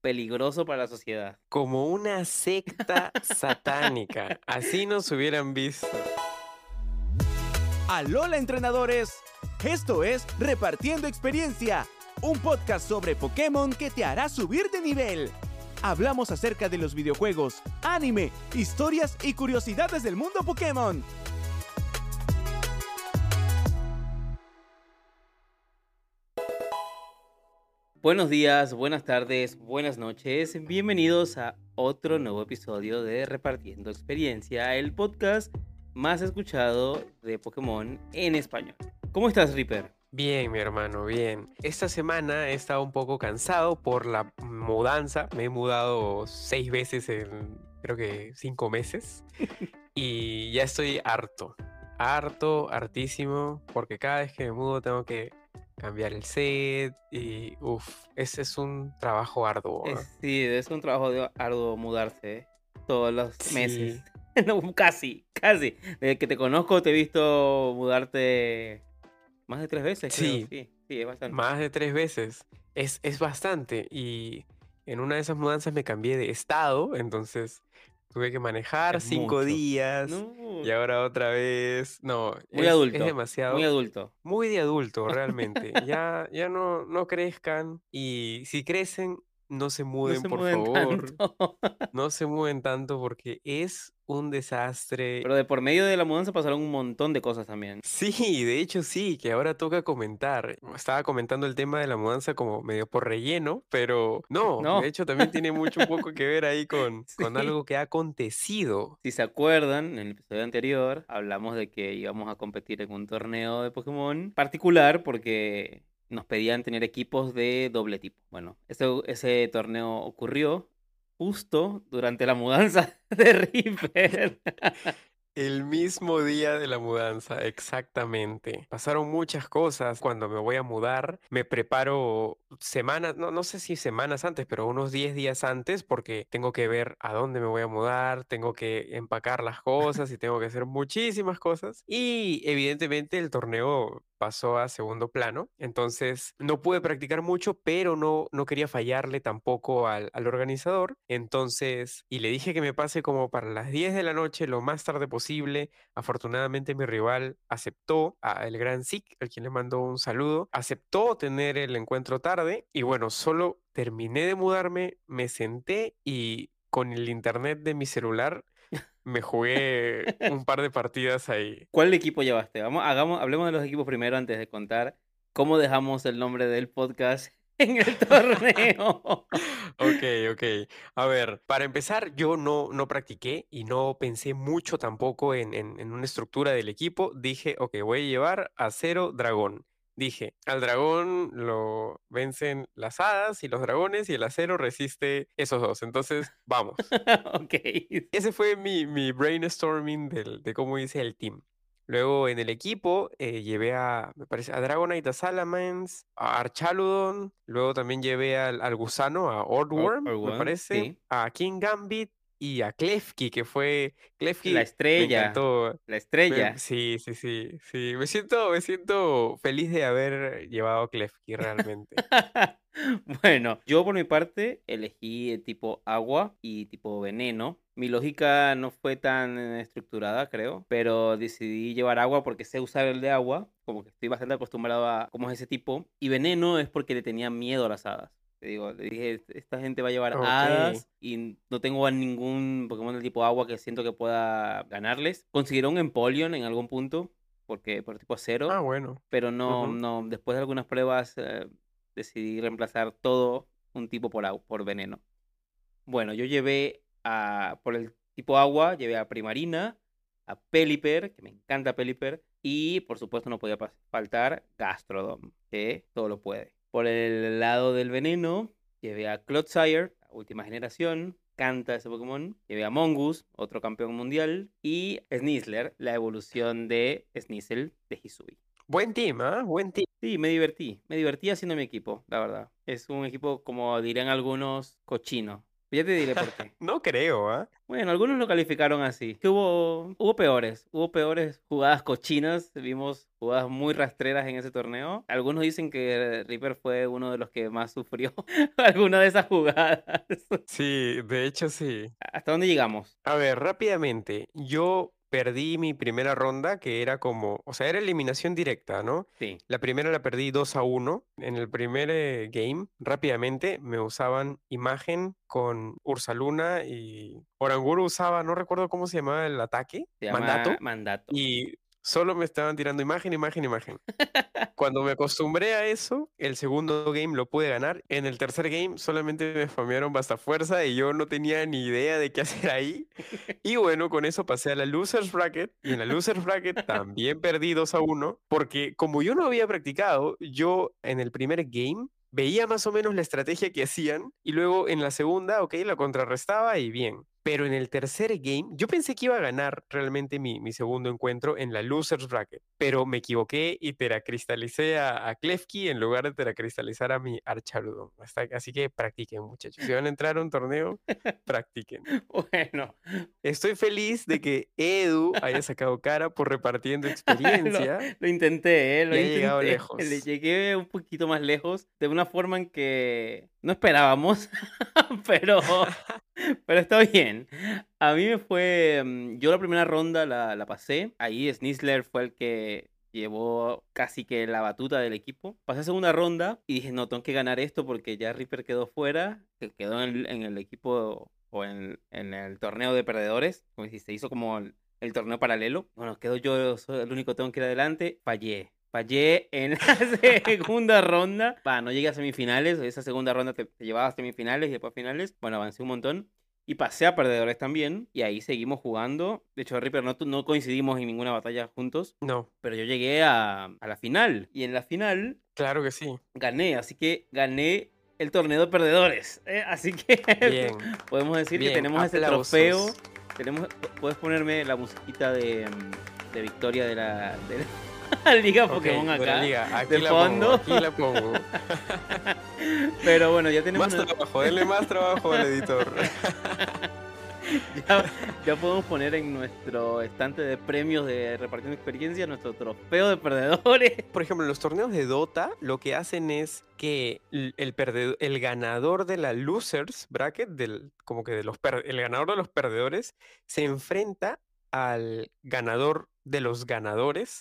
peligroso para la sociedad. Como una secta satánica. Así nos hubieran visto. Alola entrenadores, esto es Repartiendo Experiencia, un podcast sobre Pokémon que te hará subir de nivel. Hablamos acerca de los videojuegos, anime, historias y curiosidades del mundo Pokémon. Buenos días, buenas tardes, buenas noches. Bienvenidos a otro nuevo episodio de Repartiendo Experiencia, el podcast más escuchado de Pokémon en español. ¿Cómo estás, Reaper? Bien, mi hermano, bien. Esta semana he estado un poco cansado por la mudanza. Me he mudado seis veces en, creo que cinco meses. y ya estoy harto. Harto, hartísimo. Porque cada vez que me mudo tengo que cambiar el set y uff, ese es un trabajo arduo. sí, es un trabajo arduo mudarse todos los meses. no, casi, casi. Desde que te conozco te he visto mudarte más de tres veces. Sí, sí, sí, es bastante. Más de tres veces. Es, es bastante. Y en una de esas mudanzas me cambié de estado, entonces Tuve que manejar cinco días y ahora otra vez. No, muy adulto. Es demasiado. Muy adulto. Muy de adulto, realmente. ya ya no, no crezcan y si crecen, no se muden, por favor. No se mueven tanto porque es un desastre. Pero de por medio de la mudanza pasaron un montón de cosas también. Sí, de hecho sí, que ahora toca comentar. Estaba comentando el tema de la mudanza como medio por relleno, pero no, no. de hecho también tiene mucho un poco que ver ahí con, con algo que ha acontecido. Si se acuerdan, en el episodio anterior hablamos de que íbamos a competir en un torneo de Pokémon particular porque nos pedían tener equipos de doble tipo. Bueno, ese, torneo ocurrió justo durante la mudanza de Reaper. El mismo día de la mudanza, exactamente. Pasaron muchas cosas cuando me voy a mudar. Me preparo semanas, no, no sé si semanas antes, pero unos 10 días antes, porque tengo que ver a dónde me voy a mudar, tengo que empacar las cosas y tengo que hacer muchísimas cosas. Y evidentemente el torneo pasó a segundo plano. Entonces no pude practicar mucho, pero no, no quería fallarle tampoco al, al, organizador. Entonces, y le dije que me pase como para las 10 de la noche, lo más tarde posible. Afortunadamente mi rival aceptó, a el gran Zik, al quien le mandó un saludo, aceptó tener el encuentro tarde. Y bueno, solo terminé de mudarme, me senté y con el internet de mi celular me jugué un par de partidas ahí. ¿Cuál equipo llevaste? Vamos, hagamos, hablemos de los equipos primero antes de contar cómo dejamos el nombre del podcast en el torneo. ok, ok. A ver, para empezar, yo no, no practiqué y no pensé mucho tampoco en, en, en una estructura del equipo. Dije, ok, voy a llevar a cero dragón. Dije, al dragón lo vencen las hadas y los dragones y el acero resiste esos dos. Entonces, vamos. ok. Ese fue mi, mi brainstorming del, de cómo hice el team. Luego en el equipo eh, llevé a, me parece, a Dragonite, a Salamence, a Archaludon. Luego también llevé al, al gusano, a Ordworm, me parece. A King Gambit y a Klefki, que fue Klefki. La estrella. La estrella. sí, sí, sí, sí. Me siento, me siento feliz de haber llevado a Klefki realmente. bueno, yo por mi parte elegí tipo agua y tipo veneno. Mi lógica no fue tan estructurada, creo, pero decidí llevar agua porque sé usar el de agua, como que estoy bastante acostumbrado a cómo es ese tipo. Y veneno es porque le tenía miedo a las hadas. Te digo, le dije, esta gente va a llevar Ok. hadas y no tengo a ningún Pokémon del tipo agua que siento que pueda ganarles. Consiguieron un Empoleon en algún punto, porque por tipo cero Ah, bueno. pero no, no, después de algunas pruebas eh, decidí reemplazar todo un tipo por, au- por veneno. Bueno, yo llevé a, por el tipo agua, llevé a Primarina, a Pelipper, que me encanta Pelipper, y por supuesto no podía faltar Gastrodon, que todo lo puede. Por el lado del veneno, llevé a Clodsire, última generación, canta ese Pokémon. Llevé a Mongoose, otro campeón mundial, y Sneasler, la evolución de Sneasel de Hisui. Buen team, ¿ah? Buen team. Sí, me divertí. Me divertí haciendo mi equipo, la verdad. Es un equipo, como dirían algunos, cochino. Ya te diré por qué. No creo, ¿ah? Bueno, algunos lo calificaron así. Que hubo, hubo peores. Hubo peores jugadas cochinas. Vimos jugadas muy rastreras en ese torneo. Algunos dicen que Reaper fue uno de los que más sufrió alguna de esas jugadas. Sí, de hecho sí. ¿Hasta dónde llegamos? A ver, rápidamente. Yo perdí mi primera ronda, que era como, o sea, era eliminación directa, ¿no? Sí. La primera la perdí 2 a 1. En el primer eh, game, rápidamente, me usaban imagen con Ursaluna y Oranguru usaba, no recuerdo cómo se llamaba el ataque, Se llama mandato, Mandato. y solo me estaban tirando imagen, imagen, imagen. Cuando me acostumbré a eso, el segundo game lo pude ganar. En el tercer game solamente me spamearon basta fuerza y yo no tenía ni idea de qué hacer ahí. Y bueno, con eso pasé a la Losers Bracket. Y en la Losers Bracket también perdí 2 a 1. Porque como yo no había practicado, yo en el primer game veía más o menos la estrategia que hacían. Y luego en la segunda, ok, la contrarrestaba y bien. Pero en el tercer game, yo pensé que iba a ganar realmente mi, mi segundo encuentro en la Losers Bracket, pero me equivoqué y teracristalicé a, a Klefki en lugar de teracristalizar a mi Archarudon. Así que practiquen, muchachos. Si van a entrar a un torneo, practiquen. Bueno, Estoy feliz de que Edu haya sacado cara por repartiendo experiencia. Lo intenté, ¿eh? Lo Y ha llegado lejos. Le llegué un poquito más lejos, de una forma en que no esperábamos, pero, pero está bien. A mí me fue, mm, yo la primera ronda la, la pasé, ahí Snisler fue el que llevó casi que la batuta del equipo. Pasé a segunda ronda y dije, no, tengo que ganar esto porque ya Reaper quedó fuera, que quedó en, el- equipo o en, en el torneo de perdedores, como si se hizo como el, el torneo paralelo. Bueno, quedo yo, el único tengo que ir adelante. Fallé. Fallé en la segunda ronda. Va, no llegué a semifinales. Esa segunda ronda te, te llevaba a semifinales y después a finales. Bueno, avancé un montón. Y pasé a perdedores también. Y ahí seguimos jugando. De hecho, Reaper, no, no coincidimos en ninguna batalla juntos. No, Pero yo llegué a, a la final. Y en la final claro que sí. gané. Así que gané el torneo de perdedores. ¿eh? Así que Bien. podemos decir Bien, que tenemos ese aplausos. trofeo. Tenemos, puedes ponerme la musiquita de, de victoria de la, de la Liga Ok, Pokémon la acá. liga, Aquí de la fondo. pongo, aquí la pongo. Pero bueno, ya tenemos Más una- trabajo, denle más trabajo al editor. ya, ya podemos poner en nuestro estante de premios de repartiendo experiencia nuestro trofeo de perdedores. Por ejemplo, en los torneos de Dota, lo que hacen es que el, perdedor, el ganador de la losers bracket, del, como que de los per- el ganador de los perdedores, se enfrenta al ganador de los ganadores,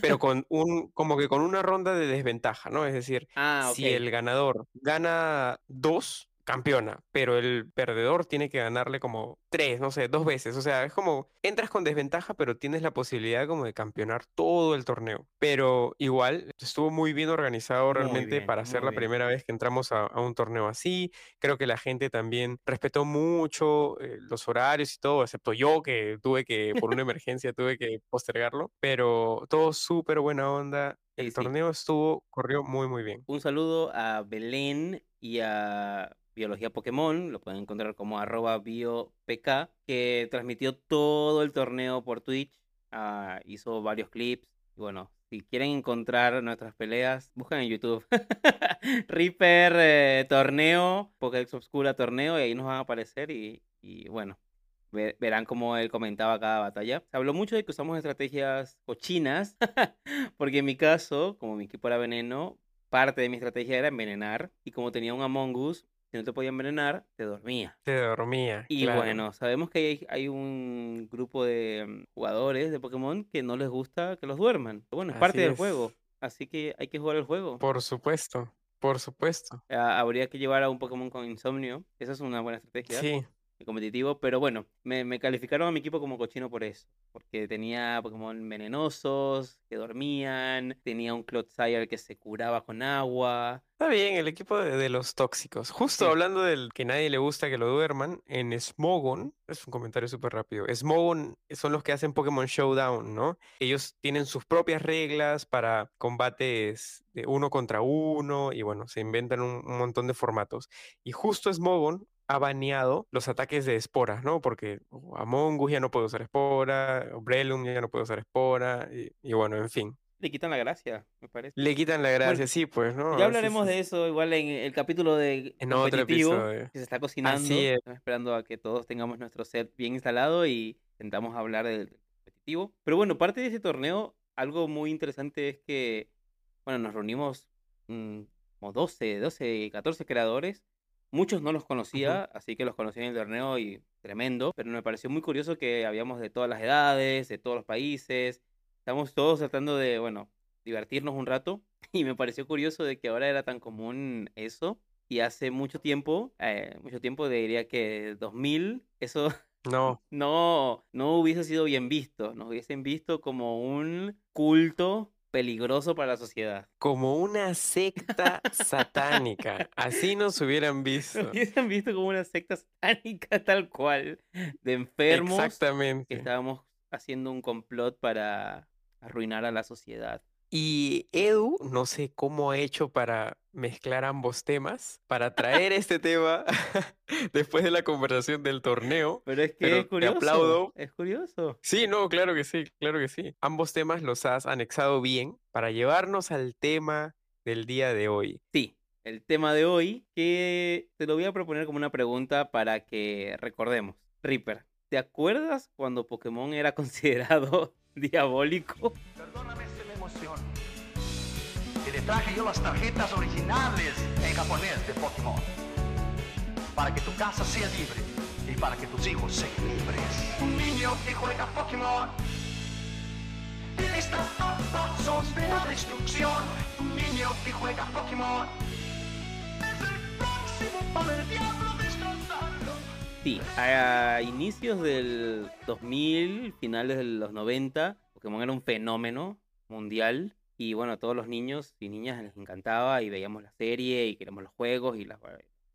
pero con un, como que con una ronda de desventaja, ¿no? Es decir, Ah, si el ganador gana dos, campeona, pero el perdedor tiene que ganarle como tres, no sé, dos veces. O sea, es como entras con desventaja, pero tienes la posibilidad como de campeonar todo el torneo. Pero igual estuvo muy bien organizado realmente bien, para ser la bien. primera vez que entramos a, a un torneo así. Creo que la gente también respetó mucho eh, los horarios y todo, excepto yo que tuve que, por una emergencia, tuve que postergarlo. Pero todo súper buena onda. El sí. torneo estuvo, corrió muy, muy bien. Un saludo a Belén y a Biología Pokémon, lo pueden encontrar como arroba biopk, que transmitió todo el torneo por Twitch, ah, hizo varios clips, y bueno, si quieren encontrar nuestras peleas, buscan en YouTube. Reaper eh, torneo, Pokédex Obscura torneo, y ahí nos van a aparecer y, y bueno, ve- verán cómo él comentaba cada batalla. Se habló mucho de que usamos estrategias cochinas, porque en mi caso, como mi equipo era veneno, parte de mi estrategia era envenenar. Y como tenía un Among Us, si no te podía envenenar, te dormía. Te dormía. Y claro. bueno, sabemos que hay, hay un grupo de jugadores de Pokémon que no les gusta que los duerman. Bueno, es parte del juego, así que hay que jugar el juego. Por supuesto, por supuesto. Ah, habría que llevar a un Pokémon con insomnio. Esa es una buena estrategia. Sí, competitivo, pero bueno, me, me calificaron a mi equipo como cochino por eso, porque tenía Pokémon venenosos, que dormían, tenía un Clodsire que se curaba con agua. está bien, el equipo de, de los tóxicos. Justo Sí. hablando del que nadie le gusta que lo duerman, en Smogon, es un comentario súper rápido. Smogon son los que hacen Pokémon Showdown, ¿no? Ellos tienen sus propias reglas para combates de uno contra uno y bueno, se inventan un, un montón de formatos. Y justo Smogon ha baneado los ataques de esporas, ¿no? Porque uh, Among Us ya no puede usar espora, Breloom ya no puede usar espora, y, y bueno, en fin. Le quitan la gracia, me parece. Le quitan la gracia, sí, pues, ¿no? Ya hablaremos de eso igual en el capítulo de En otro episodio. que se está cocinando. Así es. Estamos esperando a que todos tengamos nuestro set bien instalado y intentamos hablar del competitivo. Pero bueno, parte de ese torneo, algo muy interesante es que, bueno, nos reunimos mm, como 12, 12, 14 creadores. Muchos no los conocía, así que los conocí en el torneo y tremendo. Pero me pareció muy curioso que habíamos de todas las edades, de todos los países. Estamos todos tratando de, bueno, divertirnos un rato. Y me pareció curioso de que ahora era tan común eso. Y hace mucho tiempo, eh, mucho tiempo, diría que 2000, eso No, no, no hubiese sido bien visto. Nos hubiesen visto como un culto peligroso para la sociedad. como una secta satánica. Así nos hubieran visto. Nos hubiesen visto como una secta satánica tal cual, de enfermos que Exactamente. estábamos haciendo un complot para arruinar a la sociedad. Y Edu, no sé cómo ha hecho para mezclar ambos temas, para traer este tema después de la conversación del torneo. Pero es que Pero es te curioso. aplaudo. Es curioso. Sí, no, claro que sí, claro que sí. Ambos temas los has anexado bien para llevarnos al tema del día de hoy. Sí, el tema de hoy, que te lo voy a proponer como una pregunta para que recordemos. Reaper, ¿te acuerdas cuando Pokémon era considerado diabólico? Perdóname traje yo las tarjetas originales en japonés de Pokémon. Para que tu casa sea libre y para que tus hijos sean libres. Un niño que juega Pokémon. Está a pasos de la destrucción. Un niño que juega Pokémon. Es el próximo para el diablo. Sí, a inicios del 2000, finales de los 90, Pokémon era un fenómeno mundial. Y bueno, a todos los niños y niñas les encantaba y veíamos la serie y queríamos los juegos y las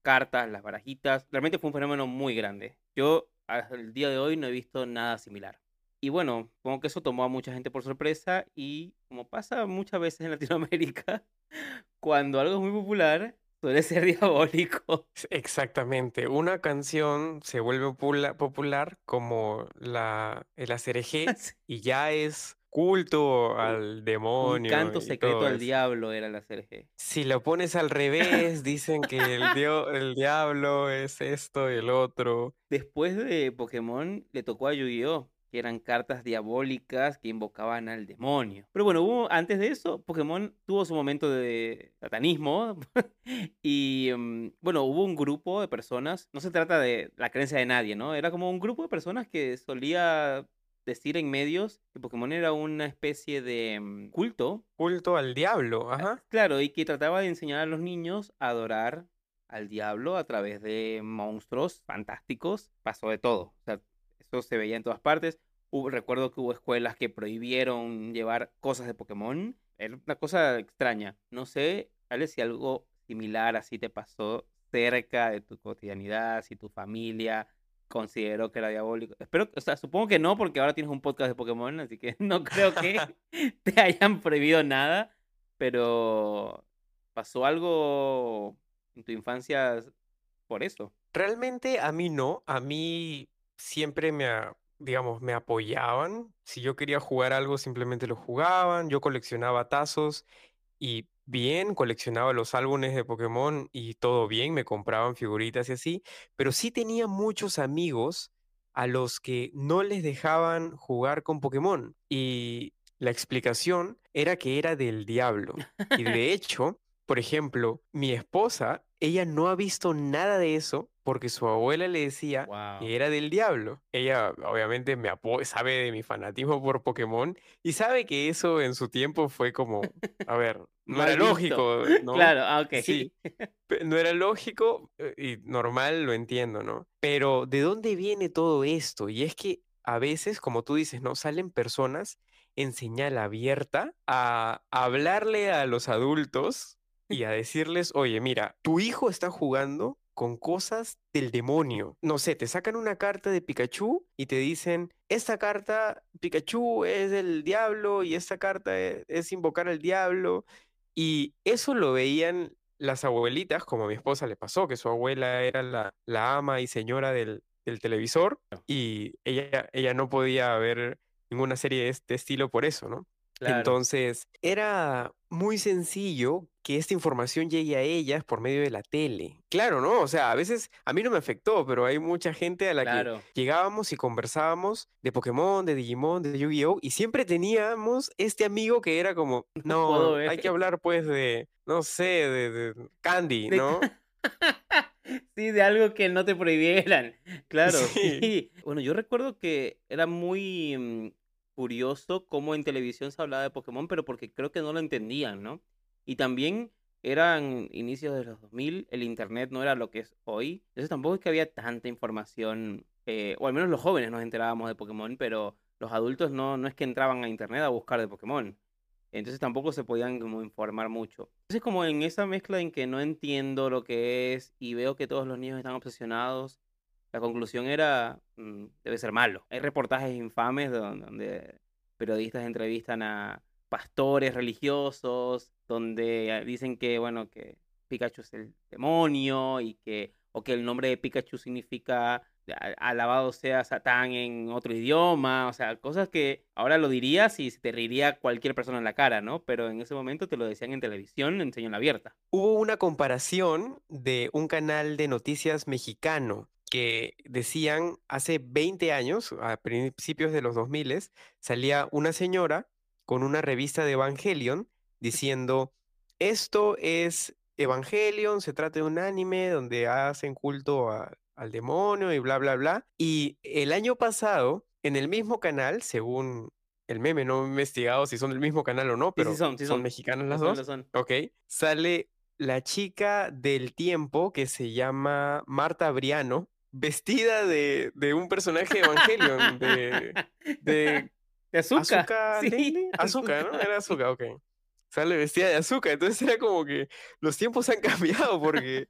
cartas, las barajitas. Realmente fue un fenómeno muy grande. Yo hasta el día de hoy no he visto nada similar. Y bueno, supongo que eso tomó a mucha gente por sorpresa y como pasa muchas veces en Latinoamérica, cuando algo es muy popular, suele ser diabólico. Exactamente. Una canción se vuelve popula- popular como la, el Acerejé Sí. y ya es culto al Un demonio canto y secreto al diablo era la CRG. Si lo pones al revés, dicen que el, dio- el diablo es esto y el otro. Después de Pokémon le tocó a Yu-Gi-Oh! que eran cartas diabólicas que invocaban al demonio. Pero bueno, hubo, antes de eso, Pokémon tuvo su momento de satanismo. y mm, bueno, hubo un grupo de personas, no se trata de la creencia de nadie, ¿no? Era como un grupo de personas que solía decir en medios que Pokémon era una especie de mm, culto Culto al diablo, ajá. Claro, y que trataba de enseñar a los niños a adorar al diablo a través de monstruos fantásticos. Pasó de todo. O sea, eso se veía en todas partes. Hubo- recuerdo que hubo escuelas que prohibieron llevar cosas de Pokémon. Era una cosa extraña. No sé, Alex, si algo similar así te pasó cerca de tu cotidianidad, si tu familia consideró que era diabólico. Espero, o sea, supongo que no, porque ahora tienes un podcast de Pokémon, así que no creo que te hayan prohibido nada, pero pasó algo en tu infancia por eso. Realmente a mí no, a mí siempre me, digamos, me apoyaban. Si yo quería jugar algo, simplemente lo jugaban. Yo coleccionaba tazos y bien, coleccionaba los álbumes de Pokémon y todo bien, me compraban figuritas y así. Pero sí tenía muchos amigos a los que no les dejaban jugar con Pokémon. Y la explicación era que era del diablo. Y de hecho, por ejemplo, mi esposa ella no ha visto nada de eso porque su abuela le decía Wow. que era del diablo. Ella obviamente me sabe de mi fanatismo por Pokémon y sabe que eso en su tiempo fue como, a ver, no era lógico, ¿no? Claro, ah, ok. Sí. No era lógico eh, y normal, lo entiendo, ¿no? Pero ¿de dónde viene todo esto? Y es que a veces, como tú dices, ¿no? Salen personas en señal abierta a hablarle a los adultos y a decirles, oye, mira, tu hijo está jugando con cosas del demonio. No sé, te sacan una carta de Pikachu y te dicen, esta carta, Pikachu es del diablo y esta carta e- es, invocar al diablo. Y eso lo veían las abuelitas, como a mi esposa le pasó, que su abuela era la, la ama y señora del, del televisor y ella, ella no podía ver ninguna serie de este estilo por eso, ¿no? Claro. Entonces, era muy sencillo que esta información llegue a ellas por medio de la tele. Claro, ¿no? O sea, a veces a mí no me afectó, pero hay mucha gente a la Claro. que llegábamos y conversábamos de Pokémon, de Digimon, de Yu-Gi-Oh! Y siempre teníamos este amigo que era como, no, hay ver". que hablar pues de, no sé, de, de Candy, De- ¿no? Sí, de algo que no te prohibieran. Claro, Sí. sí. Bueno, yo recuerdo que era muy mm, curioso cómo en televisión se hablaba de Pokémon, pero porque creo que no lo entendían, ¿no? Y también eran inicios de los 2000, el internet no era lo que es hoy. Entonces tampoco es que había tanta información, eh, o al menos los jóvenes nos enterábamos de Pokémon, pero los adultos no, no es que entraban a internet a buscar de Pokémon. Entonces tampoco se podían informar mucho. Entonces como en esa mezcla en que no entiendo lo que es y veo que todos los niños están obsesionados, la conclusión era, mm, debe ser malo. Hay reportajes infames don- donde periodistas entrevistan a pastores religiosos, donde ah, dicen que, bueno, que Pikachu es el demonio y que, o que el nombre de Pikachu significa alabado sea Satán en otro idioma, o sea, cosas que ahora lo dirías y te reiría cualquier persona en la cara, ¿no? Pero en ese momento te lo decían en televisión, en señal abierta. Hubo una comparación de un canal de noticias mexicano que decían hace 20 años, a principios de los 2000, salía una señora con una revista de Evangelion diciendo, esto es Evangelion, se trata de un anime donde hacen culto a- al demonio y bla, bla, bla. Y el año pasado, en el mismo canal, según el meme, no he investigado si son del mismo canal o no, pero sí son, sí son. mexicanas Lo las dos. son. Ok, sale la chica del tiempo que se llama Marta Briano, vestida de, de un personaje de Evangelion, de, de De azúcar. Azuka, Sí, Azuka, ¿no? Era. Azuka, ok. Sale vestida de azúcar, entonces era como que los tiempos han cambiado porque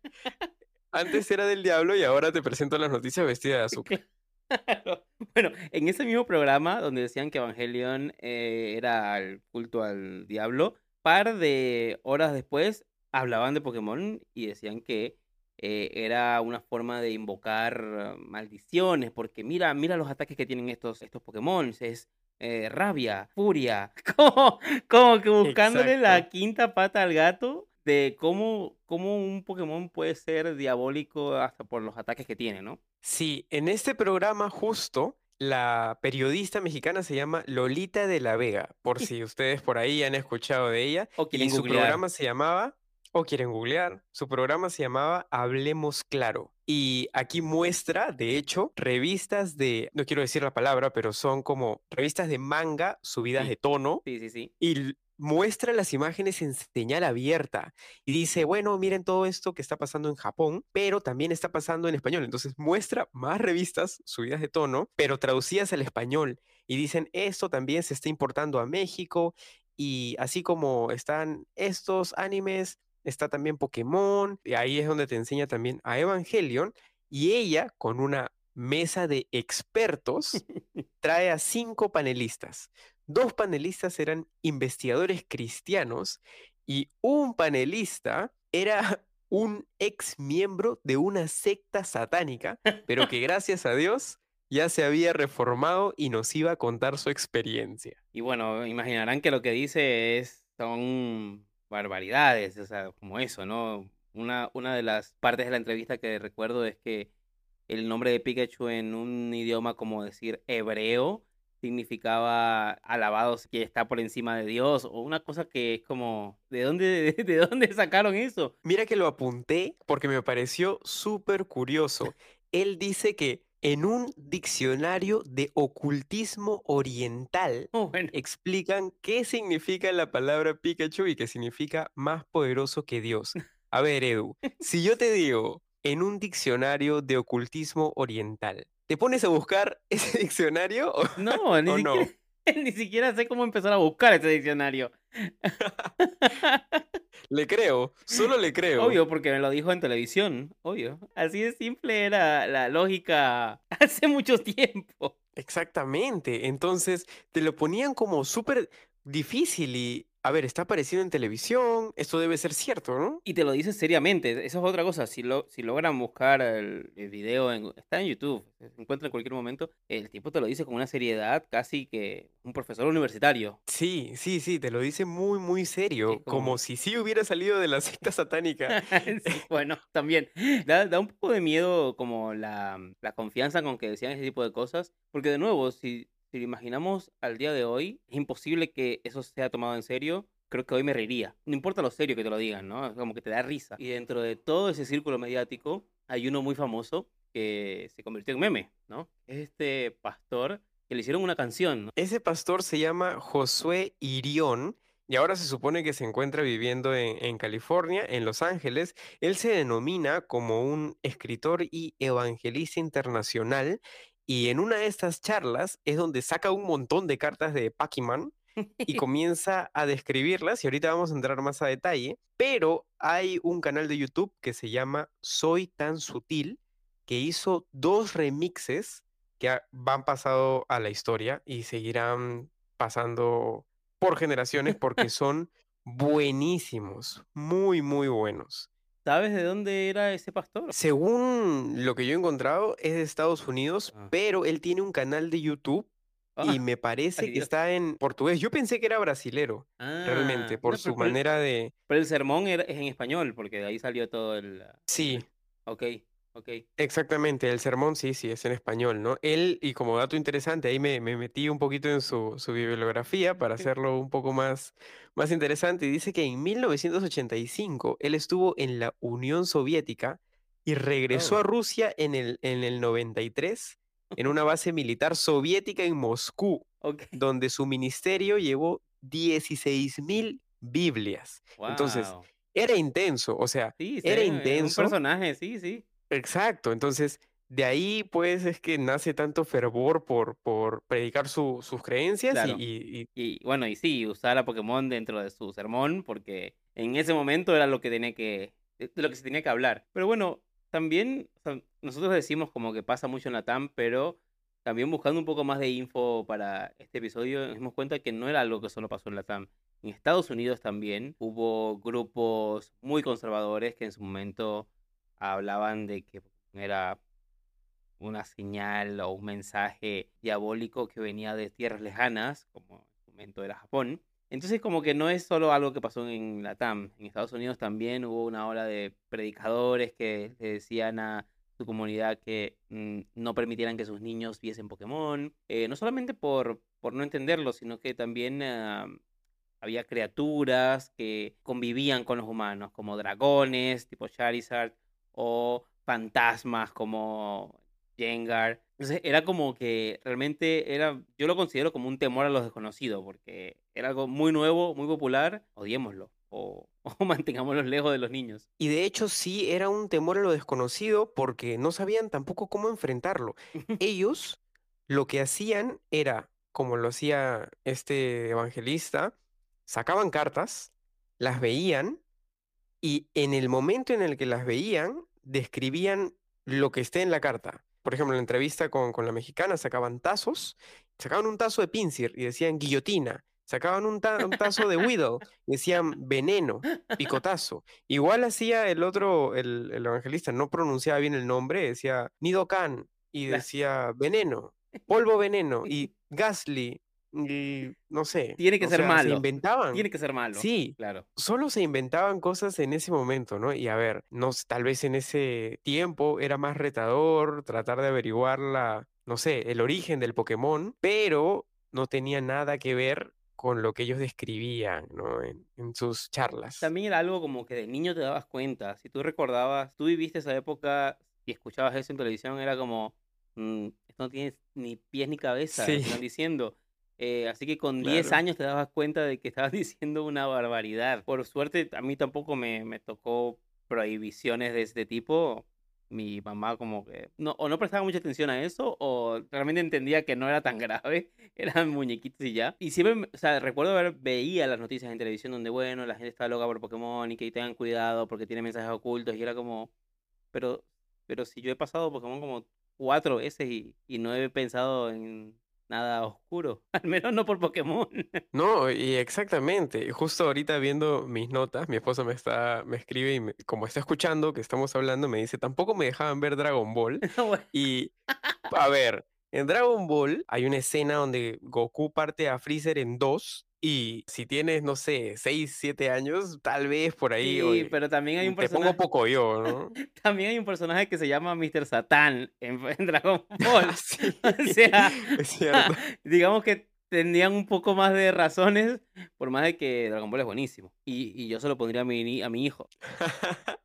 antes era del diablo y ahora te presento las noticias vestida de azúcar. Claro. Bueno, en ese mismo programa donde decían que Evangelion eh, era el culto al diablo, par de horas después hablaban de Pokémon y decían que eh, era una forma de invocar maldiciones, porque mira, mira los ataques que tienen estos, estos Pokémon, es eh, rabia, furia, como, como que buscándole la quinta pata al gato de cómo, cómo un Pokémon puede ser diabólico hasta por los ataques que tiene, ¿no? Sí, en este programa justo la periodista mexicana se llama Lolita de la Vega, por si ustedes por ahí han escuchado de ella. O Y su googlear. programa se llamaba, o quieren googlear, su programa se llamaba Hablemos Claro. Y aquí muestra, de hecho, revistas de, no quiero decir la palabra, pero son como revistas de manga subidas Sí. de tono Sí, sí, sí. y muestra las imágenes en señal abierta y dice, bueno, miren todo esto que está pasando en Japón, pero también está pasando en español. Entonces muestra más revistas subidas de tono, pero traducidas al español y dicen, esto también se está importando a México y así como están estos animes, está también Pokémon y ahí es donde te enseña también a Evangelion y ella con una mesa de expertos trae a cinco panelistas. Dos panelistas eran investigadores cristianos y un panelista era un ex miembro de una secta satánica, pero que gracias a Dios ya se había reformado y nos iba a contar su experiencia. Y bueno, imaginarán que lo que dice es, son barbaridades, o sea, como eso, ¿no? Una, una de las partes de la entrevista que recuerdo es que el nombre de Pikachu en un idioma como decir hebreo significaba alabados que está por encima de Dios o una cosa que es como, ¿de dónde, de, dónde sacaron eso? Mira que lo apunté porque me pareció súper curioso. Él dice que en un diccionario de ocultismo oriental Oh, bueno, explican qué significa la palabra Pikachu y que significa más poderoso que Dios. A ver, Edu, si yo te digo en un diccionario de ocultismo oriental, ¿te pones a buscar ese diccionario o, no, ni o no? ni siquiera sé cómo empezar a buscar ese diccionario. Le creo, solo le creo. Obvio, porque me lo dijo en televisión, obvio. Así de simple era la lógica hace mucho tiempo. Exactamente. Entonces te lo ponían como súper difícil y, a ver, está apareciendo en televisión, esto debe ser cierto, ¿no? Y te lo dice seriamente, eso es otra cosa. Si, lo, si logran buscar el, el video, en- está en YouTube, se encuentra en cualquier momento, el tipo te lo dice con una seriedad casi que un profesor universitario. Sí, sí, sí, te lo dice muy, muy serio, como- como si sí hubiera salido de la secta satánica. Sí, bueno, también. Da, da un poco de miedo como la, la confianza con que decían ese tipo de cosas, porque de nuevo, si, si lo imaginamos al día de hoy, es imposible que eso sea tomado en serio. Creo que hoy me reiría. No importa lo serio que te lo digan, ¿no? Es Como que te da risa. Y dentro de todo ese círculo mediático, hay uno muy famoso que se convirtió en meme, ¿no? Es este pastor que le hicieron una canción, ¿no? Ese pastor se llama Josué Irión y ahora se supone que se encuentra viviendo en, en California, en Los Ángeles. Él se denomina como un escritor y evangelista internacional y en una de estas charlas es donde saca un montón de cartas de Pac-Man y comienza a describirlas y ahorita vamos a entrar más a detalle, pero hay un canal de YouTube que se llama Soy tan sutil que hizo dos remixes que van pasado a la historia y seguirán pasando por generaciones porque son buenísimos, muy, muy buenos. ¿Sabes de dónde era ese pastor? Según lo que yo he encontrado, es de Estados Unidos, Ah. pero él tiene un canal de YouTube Ah, y me parece ay, que está en portugués. Yo pensé que era brasilero, realmente, Ah, por no, su manera de... Pero el sermón era- es en español, porque de ahí salió todo el... Sí, Ok, exactamente, el sermón sí, sí, es en español, ¿no? Él, y como dato interesante, ahí me, me metí un poquito en su, su bibliografía para hacerlo un poco más, más interesante, y dice que en 1985 él estuvo en la Unión Soviética y regresó Oh. a Rusia en el, en el 93 en una base militar soviética en Moscú, donde su ministerio llevó 16.000 Biblias. Entonces, era intenso, o sea, Sí, era sí, intenso. Un personaje, sí, sí. Exacto, entonces de ahí pues es que nace tanto fervor por, por predicar su- sus creencias y- Claro. y, y Y bueno, y sí, usar a Pokémon dentro de su sermón, porque en ese momento era lo que tenía que, de lo que se tenía que hablar. Pero bueno, también o sea, nosotros decimos como que pasa mucho en la TAM, pero también buscando un poco más de info para este episodio, nos dimos cuenta que no era algo que solo pasó en la TAM. En Estados Unidos también hubo grupos muy conservadores que en su momento hablaban de que era una señal o un mensaje diabólico que venía de tierras lejanas, como en su momento era Japón. Entonces como que no es solo algo que pasó en la TAM. En Estados Unidos también hubo una ola de predicadores que le decían a su comunidad que mm, no permitieran que sus niños viesen Pokémon. Eh, no solamente por, por no entenderlo, sino que también ah, había criaturas que convivían con los humanos, como dragones, tipo Charizard, o fantasmas como Jengar. Entonces era como que realmente era, yo lo considero como un temor a lo desconocido, porque era algo muy nuevo, muy popular, odiémoslo, o, o mantengámoslo lejos de los niños. y de hecho sí era un temor a lo desconocido porque no sabían tampoco cómo enfrentarlo. Ellos lo que hacían era, como lo hacía este evangelista, sacaban cartas, las veían y en el momento en el que las veían, describían lo que esté en la carta. Por ejemplo, en la entrevista con, con la mexicana sacaban tazos, sacaban un tazo de Pinsir y decían guillotina, sacaban un, ta- un tazo de Whittle y decían veneno, picotazo. Igual hacía el otro, el, el evangelista, no pronunciaba bien el nombre, decía Nidocan y decía veneno, polvo veneno y Gasly y no sé. Tiene que ser sea, se malo. inventaban. Tiene que ser malo. Sí, Claro. solo se inventaban cosas en ese momento, ¿no? Y a ver, no, tal vez en ese tiempo era más retador tratar de averiguar la, no sé, el origen del Pokémon, pero no tenía nada que ver con lo que ellos describían, ¿no? En, en sus charlas. También era algo como que de niño te dabas cuenta. Si tú recordabas, tú viviste esa época y escuchabas eso en televisión, era como, "Mm, esto no tiene ni pies ni cabeza, Sí. están diciendo. Eh, así que con 10 Claro. años te dabas cuenta de que estabas diciendo una barbaridad. Por suerte, a mí tampoco me, me tocó prohibiciones de este tipo. Mi mamá como que no, o no prestaba mucha atención a eso o realmente entendía que no era tan grave, eran muñequitos y ya. Y siempre, o sea, recuerdo ver, veía las noticias en televisión donde, bueno, la gente está loca por Pokémon y que tengan cuidado porque tiene mensajes ocultos y era como, pero, pero si yo he pasado Pokémon como cuatro veces y, y no he pensado en nada oscuro, al menos no por Pokémon. No, y exactamente. Justo ahorita viendo mis notas, mi esposa me está, me escribe y me- como está escuchando que estamos hablando, me dice, tampoco me dejaban ver Dragon Ball. Y, a ver, en Dragon Ball hay una escena donde Goku parte a Freezer en dos. Y si tienes, no sé, 6, 7 años, tal vez por ahí, Sí, oye, pero también hay un te pongo personaje, poco yo, ¿no? también hay un personaje que se llama Mr. Satan en, en Dragon Ball. Sí, O sea, es digamos que tendrían un poco más de razones, por más de que Dragon Ball es buenísimo. Y, y yo se lo pondría a mi, a mi hijo.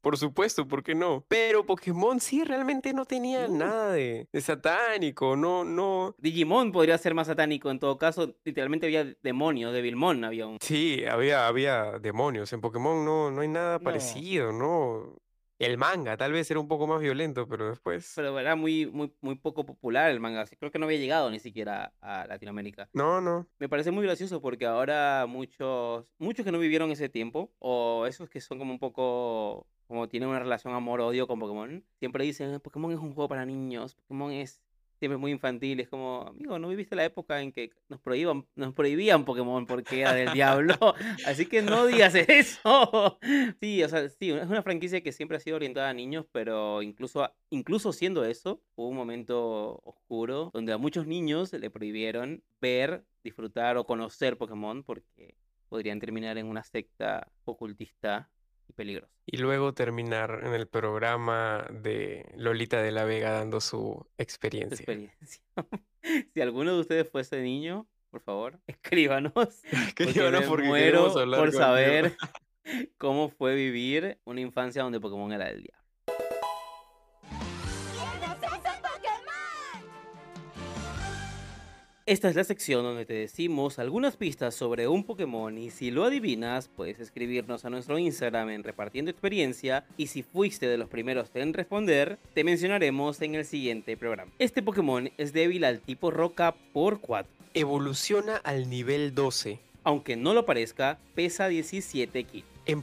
Por supuesto, ¿por qué no? Pero Pokémon sí realmente no tenía No. nada de, de satánico, no, no. Digimon podría ser más satánico en todo caso. Literalmente había demonios, Devilmon había un... Sí, había, había demonios. En Pokémon no, no hay nada No. parecido, ¿no? El manga tal vez era un poco más violento, pero después. Pero era muy, muy, muy poco popular el manga. Creo que no había llegado ni siquiera a Latinoamérica. No, no. Me parece muy gracioso porque ahora muchos, muchos que no vivieron ese tiempo, o esos que son como un poco, como tienen una relación amor-odio con Pokémon, siempre dicen, Pokémon es un juego para niños, Pokémon es siempre muy infantil, es como, amigo, ¿no viviste la época en que nos prohíban, nos prohibían Pokémon porque era del diablo? Así que no digas eso. Sí, o sea, sí, es una franquicia que siempre ha sido orientada a niños, pero incluso, incluso siendo eso, hubo un momento oscuro donde a muchos niños le prohibieron ver, disfrutar o conocer Pokémon porque podrían terminar en una secta ocultista y. Y luego terminar en el programa de Lolita de la Vega dando su experiencia. experiencia. si alguno de ustedes fuese niño, por favor, escríbanos. porque Escríbanos me porque muero por saber cómo fue vivir una infancia donde Pokémon era del diablo. Esta es la sección donde te decimos algunas pistas sobre un Pokémon y si lo adivinas puedes escribirnos a nuestro Instagram en Repartiendo Experiencia y si fuiste de los primeros en responder te mencionaremos en el siguiente programa. Este Pokémon es débil al tipo roca por 4. Evoluciona al nivel 12. Aunque no lo parezca, pesa 17 kilos. En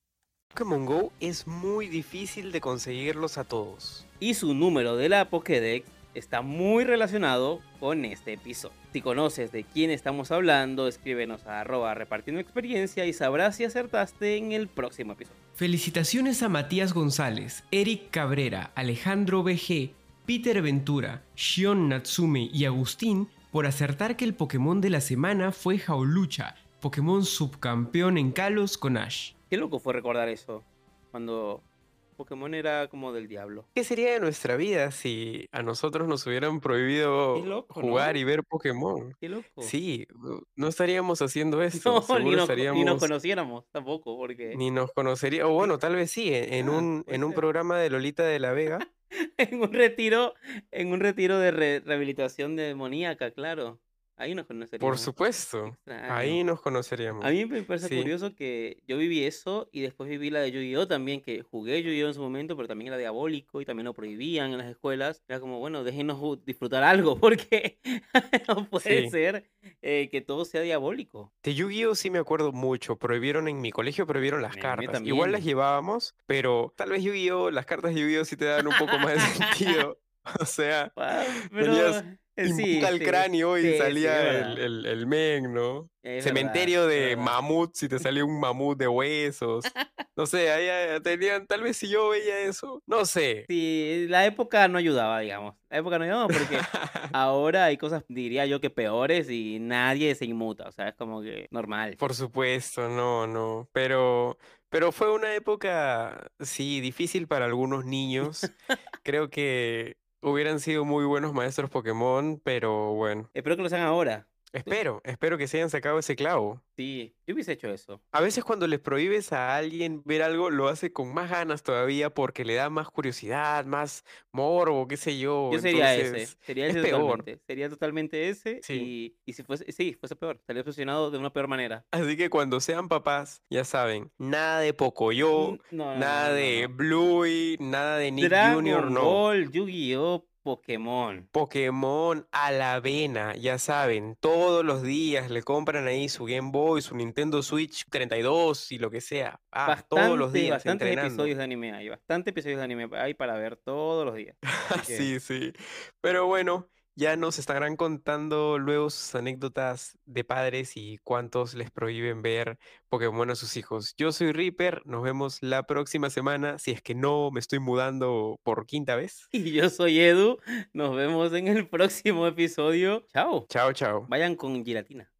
Pokémon Go es muy difícil de conseguirlos a todos. Y su número de la Pokédex está muy relacionado con este episodio. Si conoces de quién estamos hablando, escríbenos a arroba repartiendo experiencia y sabrás si acertaste en el próximo episodio. Felicitaciones a Matías González, Eric Cabrera, Alejandro BG, Peter Ventura, Shion Natsume y Agustín por acertar que el Pokémon de la semana fue Jaulucha, Pokémon subcampeón en Kalos con Ash. Qué loco fue recordar eso, cuando Pokémon era como del diablo. ¿Qué sería de nuestra vida si a nosotros nos hubieran prohibido jugar y ver Pokémon? Qué loco. Sí, no- estaríamos haciendo esto. No, ni nos, ni nos estaríamos conociéramos tampoco, porque ni nos conocería, o bueno, tal vez sí, en, Ah, un, en un programa de Lolita de la Vega. en un retiro, en un retiro de re- rehabilitación demoníaca, claro. Ahí nos Por conoceríamos. supuesto. Extraño. Ahí nos conoceríamos. A mí me parece Sí. curioso que yo viví eso y después viví la de Yu-Gi-Oh también, que jugué Yu-Gi-Oh en su momento, pero también era diabólico y también lo prohibían en las escuelas. Era como, bueno, déjenos disfrutar algo porque no puede Sí. ser eh, que todo sea diabólico. De Yu-Gi-Oh sí me acuerdo mucho. Prohibieron en mi colegio, prohibieron las cartas. Igual las llevábamos, pero tal vez Yu-Gi-Oh, las cartas de Yu-Gi-Oh sí te dan un poco más de sentido. O sea, Ah, Pero tenías sí, invoca el sí, cráneo y sí, sí, salía el, el, el men, ¿no? Es Cementerio de mamut, si te salía un mamut de huesos. No sé, ahí eh, tenían, tal vez si yo veía eso, no sé. Sí, la época no ayudaba, digamos. La época no ayudaba porque ahora hay cosas, diría yo, que peores y nadie se inmuta. O sea, es como que normal. Por supuesto, no, no. Pero, pero fue una época, sí, difícil para algunos niños. Creo que hubieran sido muy buenos maestros Pokémon, pero bueno. Espero que lo sean ahora. Espero, espero que se hayan sacado ese clavo. Sí, yo hubiese hecho eso. A veces cuando les prohíbes a alguien ver algo, lo hace con más ganas todavía porque le da más curiosidad, más morbo, qué sé yo. Yo sería Entonces, ese, sería es ese peor. totalmente. Sería totalmente ese Sí. y, y si fuese, sí, fuese peor. Estaría obsesionado de una peor manera. Así que cuando sean papás, ya saben, nada de Pocoyo, No, no, nada no, de. Bluey, nada de Nick Dragon Jr., no. Ball, Yu-Gi-Oh, Pokémon. Pokémon a la vena, ya saben, todos los días le compran ahí su Game Boy, su Nintendo Switch 32 y lo que sea. Ah, todos los Bastante, días bastantes entrenando. episodios de anime hay. Bastantes episodios de anime hay para ver todos los días. Que- Sí, sí. Pero bueno, ya nos estarán contando luego sus anécdotas de padres y cuántos les prohíben ver Pokémon a sus hijos. Yo soy Reaper, nos vemos la próxima semana, si es que no me estoy mudando por quinta vez. Y yo soy Edu. Nos vemos en el próximo episodio. Chao. Chao, chao. Vayan con giratina.